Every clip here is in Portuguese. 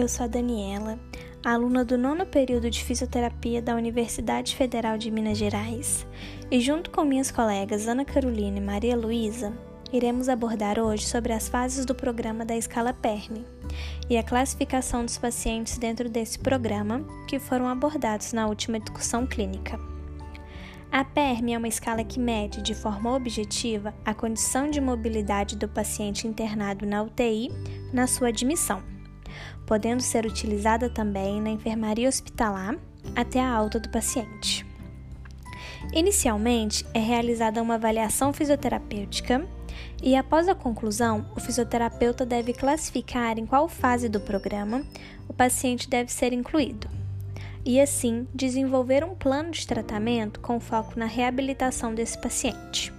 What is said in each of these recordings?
eu sou a Daniela, aluna do nono período de fisioterapia da Universidade Federal de Minas Gerais, e junto com minhas colegas Ana Carolina e Maria Luísa, iremos abordar hoje sobre as fases do programa da escala PERME e a classificação dos pacientes dentro desse programa que foram abordados na última discussão clínica. A PERM é uma escala que mede de forma objetiva a condição de mobilidade do paciente internado na UTI na sua admissão podendo ser utilizada também na enfermaria hospitalar até a alta do paciente. Inicialmente, é realizada uma avaliação fisioterapêutica e, após a conclusão, o fisioterapeuta deve classificar em qual fase do programa o paciente deve ser incluído e, assim, desenvolver um plano de tratamento com foco na reabilitação desse paciente.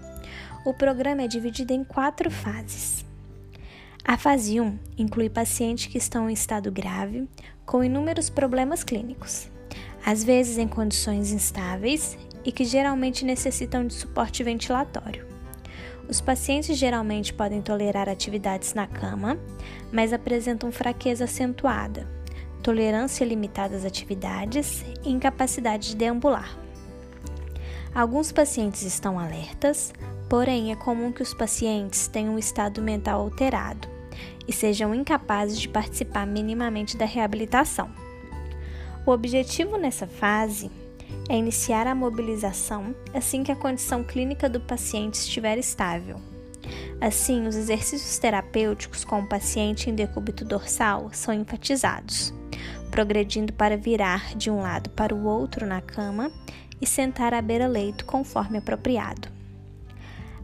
O programa é dividido em quatro fases. A fase 1 inclui pacientes que estão em estado grave, com inúmeros problemas clínicos, às vezes em condições instáveis e que geralmente necessitam de suporte ventilatório. Os pacientes geralmente podem tolerar atividades na cama, mas apresentam fraqueza acentuada, tolerância limitada às atividades e incapacidade de deambular. Alguns pacientes estão alertas, porém é comum que os pacientes tenham um estado mental alterado e sejam incapazes de participar minimamente da reabilitação. O objetivo nessa fase é iniciar a mobilização assim que a condição clínica do paciente estiver estável. Assim, os exercícios terapêuticos com o paciente em decúbito dorsal são enfatizados, progredindo para virar de um lado para o outro na cama e sentar à beira-leito conforme apropriado.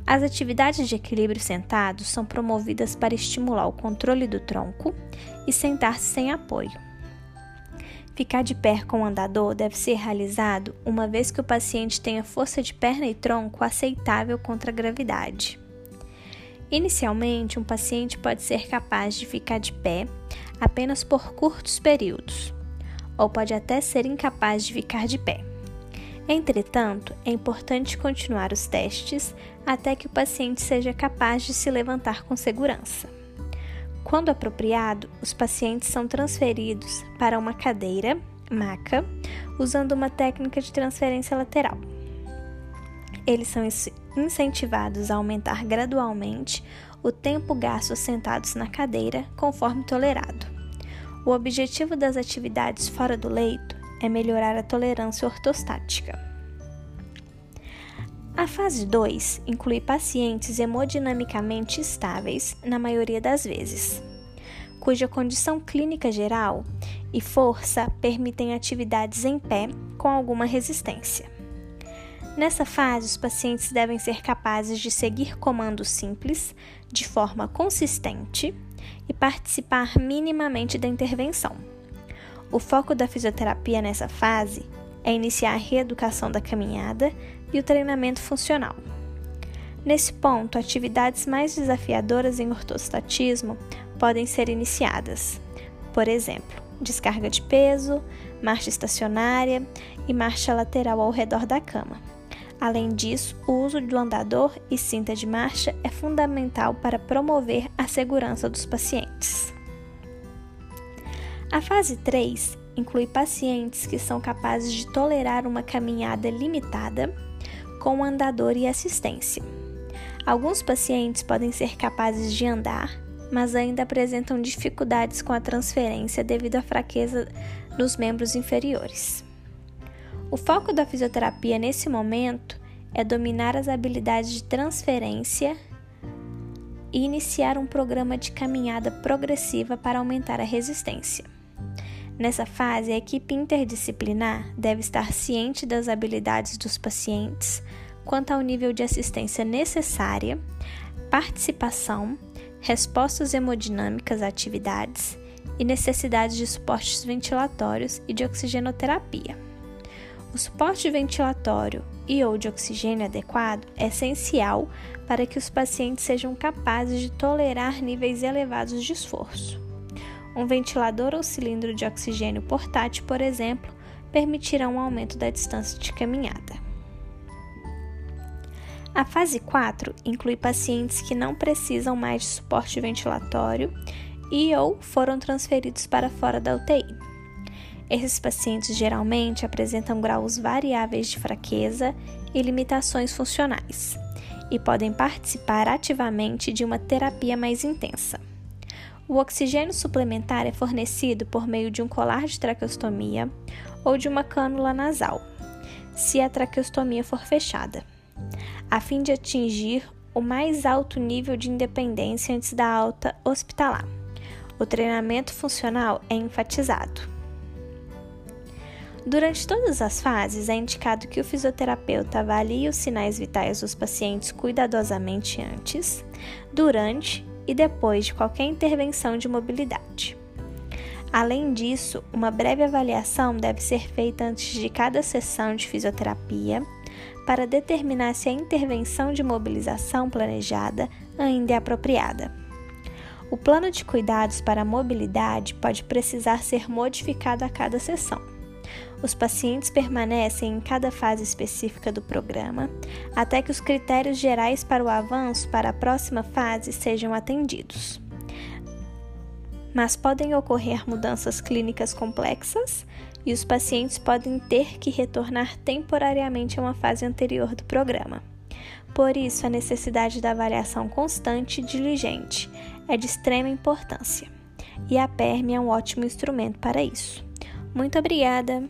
As atividades de equilíbrio sentado são promovidas para estimular o controle do tronco e sentar-se sem apoio. Ficar de pé com o andador deve ser realizado uma vez que o paciente tenha força de perna e tronco aceitável contra a gravidade. Inicialmente, um paciente pode ser capaz de ficar de pé apenas por curtos períodos, ou pode até ser incapaz de ficar de pé. Entretanto, é importante continuar os testes até que o paciente seja capaz de se levantar com segurança. Quando apropriado, os pacientes são transferidos para uma cadeira, maca, usando uma técnica de transferência lateral. Eles são incentivados a aumentar gradualmente o tempo gasto sentados na cadeira, conforme tolerado. O objetivo das atividades fora do leito é melhorar a tolerância ortostática. A fase 2 inclui pacientes hemodinamicamente estáveis, na maioria das vezes, cuja condição clínica geral e força permitem atividades em pé com alguma resistência. Nessa fase, os pacientes devem ser capazes de seguir comandos simples de forma consistente e participar minimamente da intervenção. O foco da fisioterapia nessa fase é iniciar a reeducação da caminhada e o treinamento funcional. Nesse ponto, atividades mais desafiadoras em ortostatismo podem ser iniciadas. Por exemplo, descarga de peso, marcha estacionária e marcha lateral ao redor da cama. Além disso, o uso do andador e cinta de marcha é fundamental para promover a segurança dos pacientes. A fase 3 inclui pacientes que são capazes de tolerar uma caminhada limitada com andador e assistência. Alguns pacientes podem ser capazes de andar, mas ainda apresentam dificuldades com a transferência devido à fraqueza nos membros inferiores. O foco da fisioterapia nesse momento é dominar as habilidades de transferência e iniciar um programa de caminhada progressiva para aumentar a resistência. Nessa fase, a equipe interdisciplinar deve estar ciente das habilidades dos pacientes quanto ao nível de assistência necessária, participação, respostas hemodinâmicas a atividades e necessidades de suportes ventilatórios e de oxigenoterapia. O suporte ventilatório e ou de oxigênio adequado é essencial para que os pacientes sejam capazes de tolerar níveis elevados de esforço. Um ventilador ou cilindro de oxigênio portátil, por exemplo, permitirá um aumento da distância de caminhada. A fase 4 inclui pacientes que não precisam mais de suporte ventilatório e ou foram transferidos para fora da UTI. Esses pacientes geralmente apresentam graus variáveis de fraqueza e limitações funcionais e podem participar ativamente de uma terapia mais intensa. O oxigênio suplementar é fornecido por meio de um colar de traqueostomia ou de uma cânula nasal, se a traqueostomia for fechada, a fim de atingir o mais alto nível de independência antes da alta hospitalar. O treinamento funcional é enfatizado. Durante todas as fases, é indicado que o fisioterapeuta avalie os sinais vitais dos pacientes cuidadosamente antes, durante e depois de qualquer intervenção de mobilidade. Além disso, uma breve avaliação deve ser feita antes de cada sessão de fisioterapia para determinar se a intervenção de mobilização planejada ainda é apropriada. O plano de cuidados para a mobilidade pode precisar ser modificado a cada sessão. Os pacientes permanecem em cada fase específica do programa até que os critérios gerais para o avanço para a próxima fase sejam atendidos. Mas podem ocorrer mudanças clínicas complexas e os pacientes podem ter que retornar temporariamente a uma fase anterior do programa. Por isso, a necessidade da avaliação constante e diligente é de extrema importância, e a PERM é um ótimo instrumento para isso. Muito obrigada!